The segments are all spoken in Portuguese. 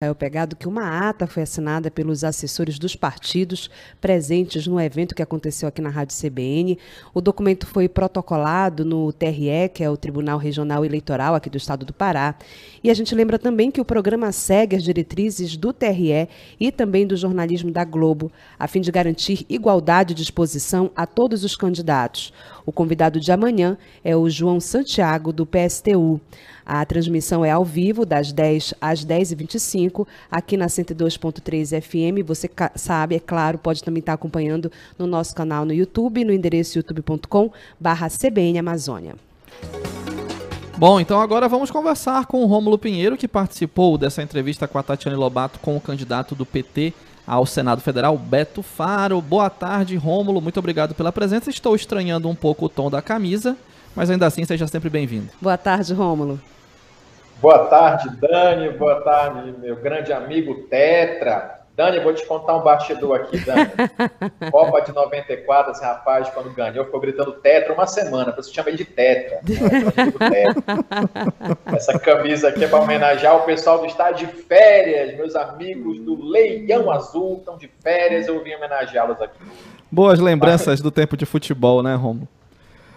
Rafael Pegado que uma ata foi assinada pelos assessores dos partidos presentes no evento que aconteceu aqui na Rádio CBN. O documento foi protocolado no TRE, que é o Tribunal Regional Eleitoral aqui do Estado do Pará. E a gente lembra também que o programa segue as diretrizes do TRE e também do jornalismo da Globo, a fim de garantir igualdade de exposição a todos os candidatos. O convidado de amanhã é o João Santiago, do PSTU. A transmissão é ao vivo, das 10 às 10h25, aqui na 102.3 FM. Você sabe, é claro, pode também estar acompanhando no nosso canal no YouTube, no endereço youtube.com/barra CBN Amazônia. Bom, então agora vamos conversar com o Rômulo Pinheiro, que participou dessa entrevista com a Tatiane Lobato com o candidato do PT ao Senado Federal, Beto Faro. Boa tarde, Rômulo. Muito obrigado pela presença. Estou estranhando um pouco o tom da camisa, mas ainda assim seja sempre bem-vindo. Boa tarde, Rômulo. Boa tarde, Dani. Boa tarde, meu grande amigo Tetra. Dani, vou te contar um bastidor aqui, Dani. Copa de 94, esse rapaz, quando ganhou, ficou gritando Tetra uma semana. Por isso chama ele de Tetra. Essa camisa aqui é para homenagear o pessoal do estádio de férias. Meus amigos do Leão Azul estão de férias. Eu vim homenageá-los aqui. Boas lembranças do tempo de futebol, né, Romulo?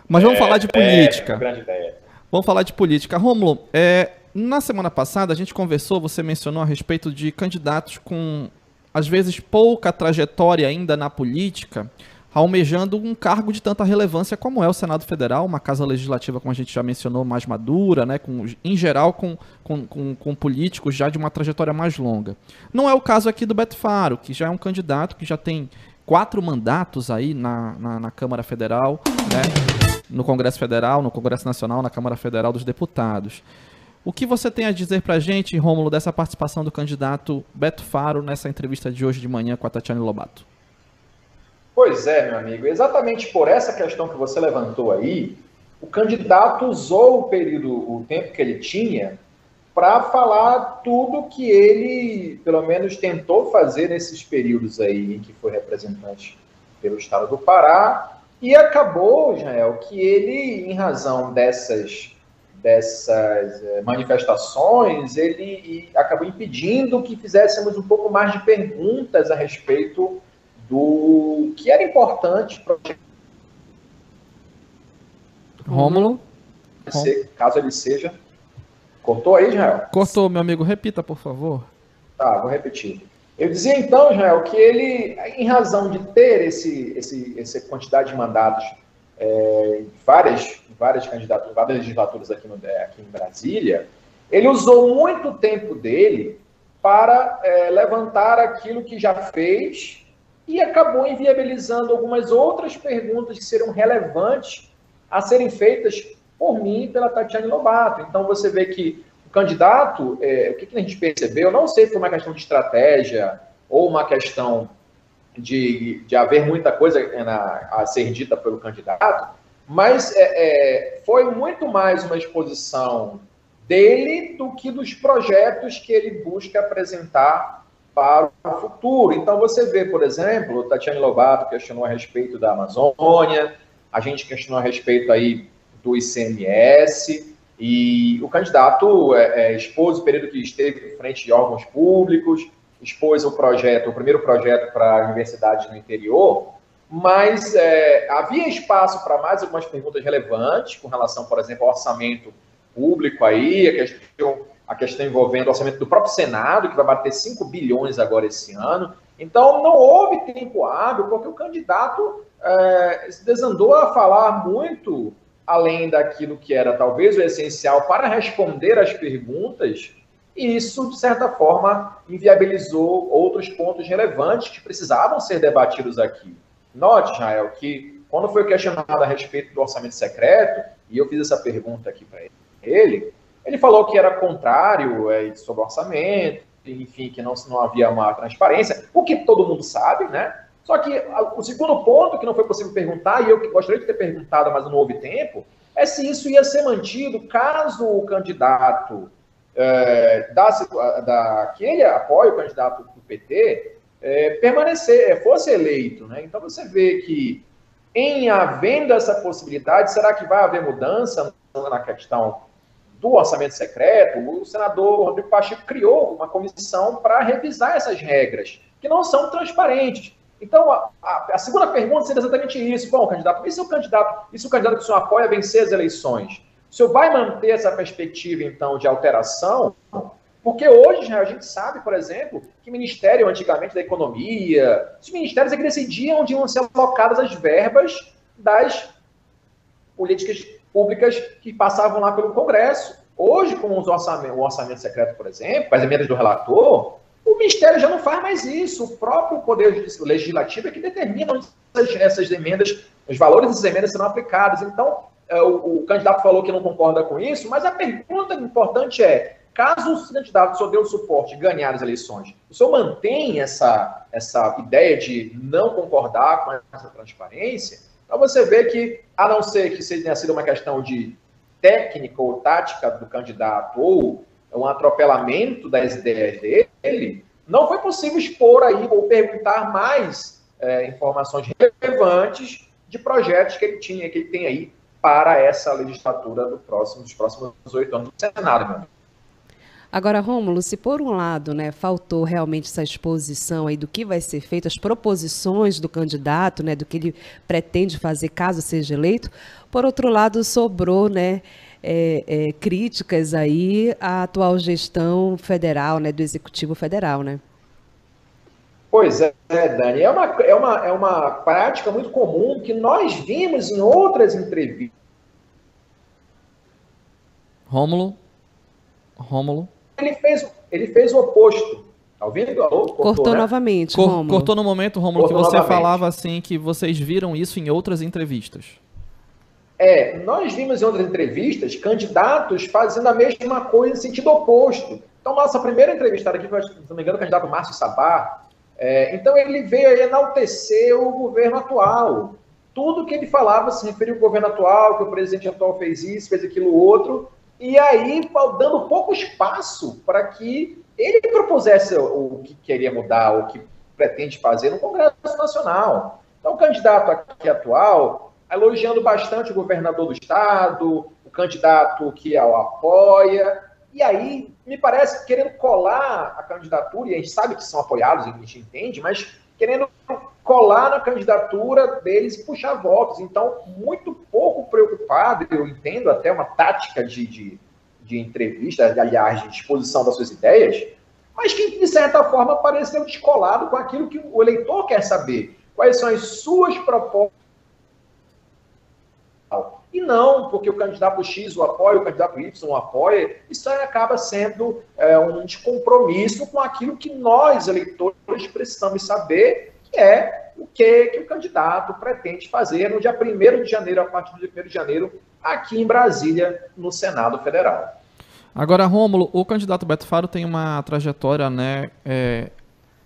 Mas vamos é, falar de política. É, grande ideia. Vamos falar de política. Romulo, é, na semana passada a gente conversou, você mencionou a respeito de candidatos com às vezes pouca trajetória ainda na política, almejando um cargo de tanta relevância como é o Senado Federal, uma casa legislativa, como a gente já mencionou, mais madura, né, com, em geral com, com, com, com políticos já de uma trajetória mais longa. Não é o caso aqui do Beto Faro, que já é um candidato que já tem quatro mandatos aí na, na, na Câmara Federal, né, no Congresso Federal, no Congresso Nacional, na Câmara Federal dos Deputados. O que você tem a dizer para a gente, Rômulo, dessa participação do candidato Beto Faro nessa entrevista de hoje de manhã com a Tatiane Lobato? Pois é, meu amigo. Exatamente por essa questão que você levantou aí, o candidato usou o período, o tempo que ele tinha, para falar tudo que ele, pelo menos, tentou fazer nesses períodos aí em que foi representante pelo Estado do Pará, e acabou, Jael, que ele, em razão dessas dessas eh, manifestações, ele acabou impedindo que fizéssemos um pouco mais de perguntas a respeito do que era importante para Rômulo? Caso ele seja. Cortou aí, Israel? Cortou, meu amigo. Repita, por favor. Tá, vou repetir. Eu dizia então, Israel, que ele, em razão de ter esse, esse, essa quantidade de mandatos é, várias, várias candidaturas, várias legislaturas aqui, no, é, aqui em Brasília, ele usou muito tempo dele para é, levantar aquilo que já fez e acabou inviabilizando algumas outras perguntas que serão relevantes a serem feitas por mim e pela Tatiane Lobato. Então você vê que o candidato, é, o que, que a gente percebeu, não sei se foi uma questão de estratégia ou uma questão de, de haver muita coisa na, a ser dita pelo candidato, mas é, é, foi muito mais uma exposição dele do que dos projetos que ele busca apresentar para o futuro. Então você vê, por exemplo, Tatiane Lobato questionou a respeito da Amazônia, a gente questionou a respeito aí do ICMS, e o candidato é, é, expôs o período que esteve em frente de órgãos públicos, expôs o projeto, o primeiro projeto para universidades no interior, mas é, havia espaço para mais algumas perguntas relevantes com relação, por exemplo, ao orçamento público aí, a questão, a questão envolvendo o orçamento do próprio Senado, que vai bater 5 bilhões agora esse ano. Então, não houve tempo hábil, porque o candidato é, se desandou a falar muito além daquilo que era talvez o essencial para responder às perguntas e isso, de certa forma, inviabilizou outros pontos relevantes que precisavam ser debatidos aqui. Note, Israel, que quando foi questionado a respeito do orçamento secreto, e eu fiz essa pergunta aqui para ele, ele falou que era contrário é, sobre o orçamento, enfim, que não, não havia uma transparência, o que todo mundo sabe, né? Só que o segundo ponto que não foi possível perguntar, e eu gostaria de ter perguntado, mas não houve tempo, é se isso ia ser mantido caso o candidato é, da, da, que ele apoia o candidato do PT é, permanecer, é, fosse eleito. Né? Então você vê que, em havendo essa possibilidade, será que vai haver mudança na questão do orçamento secreto, o senador Rodrigo Pacheco criou uma comissão para revisar essas regras, que não são transparentes. Então, a, a, a, segunda pergunta seria exatamente isso. Bom, candidato, e se o candidato, e se o candidato que o senhor apoia vencer as eleições? O senhor vai manter essa perspectiva, então, de alteração? Porque hoje a gente sabe, por exemplo, que Ministério, antigamente, da Economia, os ministérios é que decidiam onde iam ser alocadas as verbas das políticas públicas que passavam lá pelo Congresso. Hoje, com os orçamento, o orçamento secreto, por exemplo, com as emendas do relator, o Ministério já não faz mais isso. O próprio Poder Legislativo é que determina onde essas, essas emendas, os valores dessas emendas serão aplicados. Então, o, o, candidato falou que não concorda com isso, mas a pergunta importante é: caso o candidato só dê o suporte e ganhar as eleições, o senhor mantém essa, essa ideia de não concordar com essa transparência? Então você vê que, a não ser que tenha sido uma questão de técnica ou tática do candidato ou um atropelamento das ideias dele, não foi possível expor aí ou perguntar mais é, informações relevantes de projetos que ele tinha, que ele tem aí para essa legislatura do próximo, dos próximos oito anos do Senado, meu Agora, Rômulo, se por um lado, né, faltou realmente essa exposição aí do que vai ser feito, as proposições do candidato, né, do que ele pretende fazer caso seja eleito, por outro lado, sobrou, né, é, é, críticas aí à atual gestão federal, né, do Executivo Federal, né? Pois é, Dani, é uma, é, uma, é uma prática muito comum que nós vimos em outras entrevistas. Rômulo? Rômulo? ele fez, ele fez o oposto. Tá ouvindo? Alô? Cortou, cortou né? novamente, Cor, Cortou no momento, Romulo, que você novamente. falava assim que vocês viram isso em outras entrevistas. É, nós vimos em outras entrevistas candidatos fazendo a mesma coisa em sentido oposto. Então, nossa primeira entrevistada aqui se não me engano, o candidato Márcio Sabá. É, então, ele veio a enaltecer o governo atual. Tudo que ele falava se referia ao governo atual, que o presidente atual fez isso, fez aquilo outro, e aí dando pouco espaço para que ele propusesse o que queria mudar, o que pretende fazer no Congresso Nacional. Então, o candidato aqui atual, elogiando bastante o governador do estado, o candidato que o apoia, e aí, me parece, querendo colar a candidatura, e a gente sabe que são apoiados, a gente entende, mas querendo colar na candidatura deles e puxar votos. Então, muito pouco preocupado, eu entendo até uma tática de, de, de entrevista, aliás, de exposição das suas ideias, mas que, de certa forma, pareceu descolado com aquilo que o eleitor quer saber. Quais são as suas propostas? E não porque o candidato X o apoia, o candidato Y o apoia, isso acaba sendo é, um descompromisso com aquilo que nós, eleitores, precisamos saber, que é o que, que o candidato pretende fazer no dia 1 de janeiro, a partir do dia 1 de janeiro, aqui em Brasília, no Senado Federal. Agora, Rômulo, o candidato Beto Faro tem uma trajetória né, é,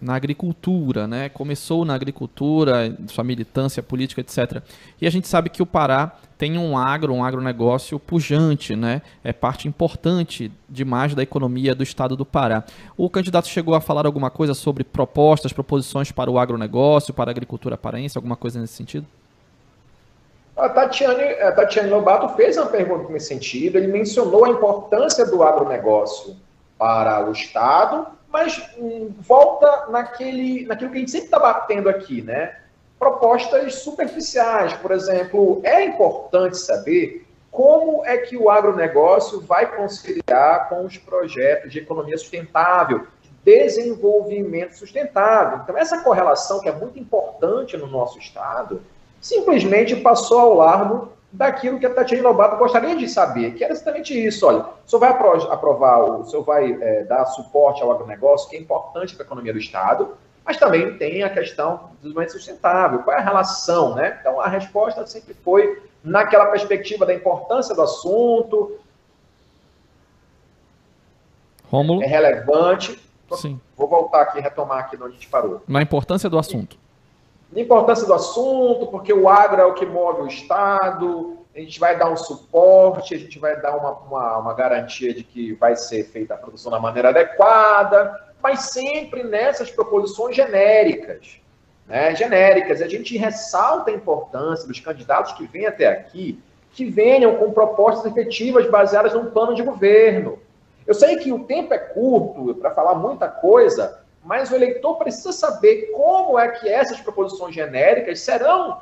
na agricultura, né? Começou na agricultura, sua militância política, etc. E a gente sabe que o Pará tem um agro, um agronegócio pujante, né? É parte importante demais da economia do estado do Pará. O candidato chegou a falar alguma coisa sobre propostas, proposições para o agronegócio, para a agricultura paraense, alguma coisa nesse sentido? A Tatiane, a Tatiane Lobato fez uma pergunta nesse sentido. Ele mencionou a importância do agronegócio para o Estado mas hum, volta naquele, naquilo que a gente sempre está batendo aqui, né? Propostas superficiais, por exemplo, é importante saber como é que o agronegócio vai conciliar com os projetos de economia sustentável, de desenvolvimento sustentável. Então, essa correlação, que é muito importante no nosso Estado, simplesmente passou ao largo daquilo que a Tatiana Lobato gostaria de saber, que era exatamente isso. Olha, o senhor vai aprovar, o senhor vai é, dar suporte ao agronegócio, que é importante para a economia do Estado, mas também tem a questão do desenvolvimento sustentável. Qual é a relação, né? Então, a resposta sempre foi naquela perspectiva da importância do assunto. Rômulo? É relevante. Sim. Vou voltar aqui, retomar aqui onde a gente parou. Na importância do assunto importância do assunto, porque o agro é o que move o Estado, a gente vai dar um suporte, a gente vai dar uma, uma, uma garantia de que vai ser feita a produção da maneira adequada, mas sempre nessas proposições genéricas. Né, genéricas. A gente ressalta a importância dos candidatos que vêm até aqui que venham com propostas efetivas baseadas num plano de governo. Eu sei que o tempo é curto para falar muita coisa, mas o eleitor precisa saber como é que essas proposições genéricas serão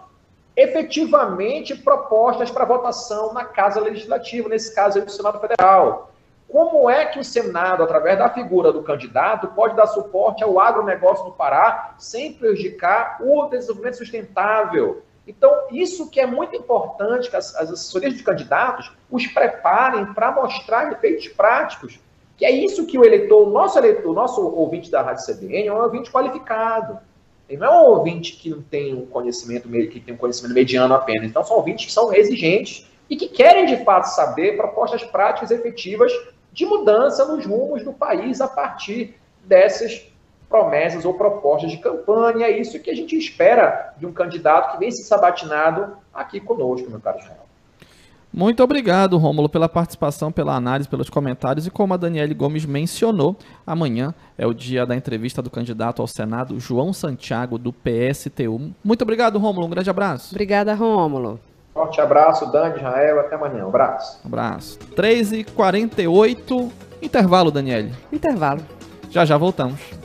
efetivamente propostas para votação na Casa Legislativa, nesse caso aí do Senado Federal. Como é que o Senado, através da figura do candidato, pode dar suporte ao agronegócio no Pará sem prejudicar o desenvolvimento sustentável? Então, isso que é muito importante que as, as assessorias de candidatos os preparem para mostrar efeitos práticos, que é isso que o eleitor, o nosso eleitor, o nosso ouvinte da Rádio CBN é um ouvinte qualificado. Ele não é um ouvinte que não tem um conhecimento, que tem um conhecimento mediano apenas. Então, são ouvintes que são exigentes e que querem, de fato, saber propostas práticas efetivas de mudança nos rumos do país a partir dessas promessas ou propostas de campanha. É isso que a gente espera de um candidato que vem se sabatinado aqui conosco, meu caro Israel. Muito obrigado, Rômulo, pela participação, pela análise, pelos comentários. E como a Daniele Gomes mencionou, amanhã é o dia da entrevista do candidato ao Senado, João Santiago, do PSTU. Muito obrigado, Rômulo. Um grande abraço. Obrigada, Rômulo. Forte abraço, Dani, Israel. Até amanhã. Um abraço. Um abraço. 3h48. Intervalo, Daniele. Intervalo. Já já voltamos.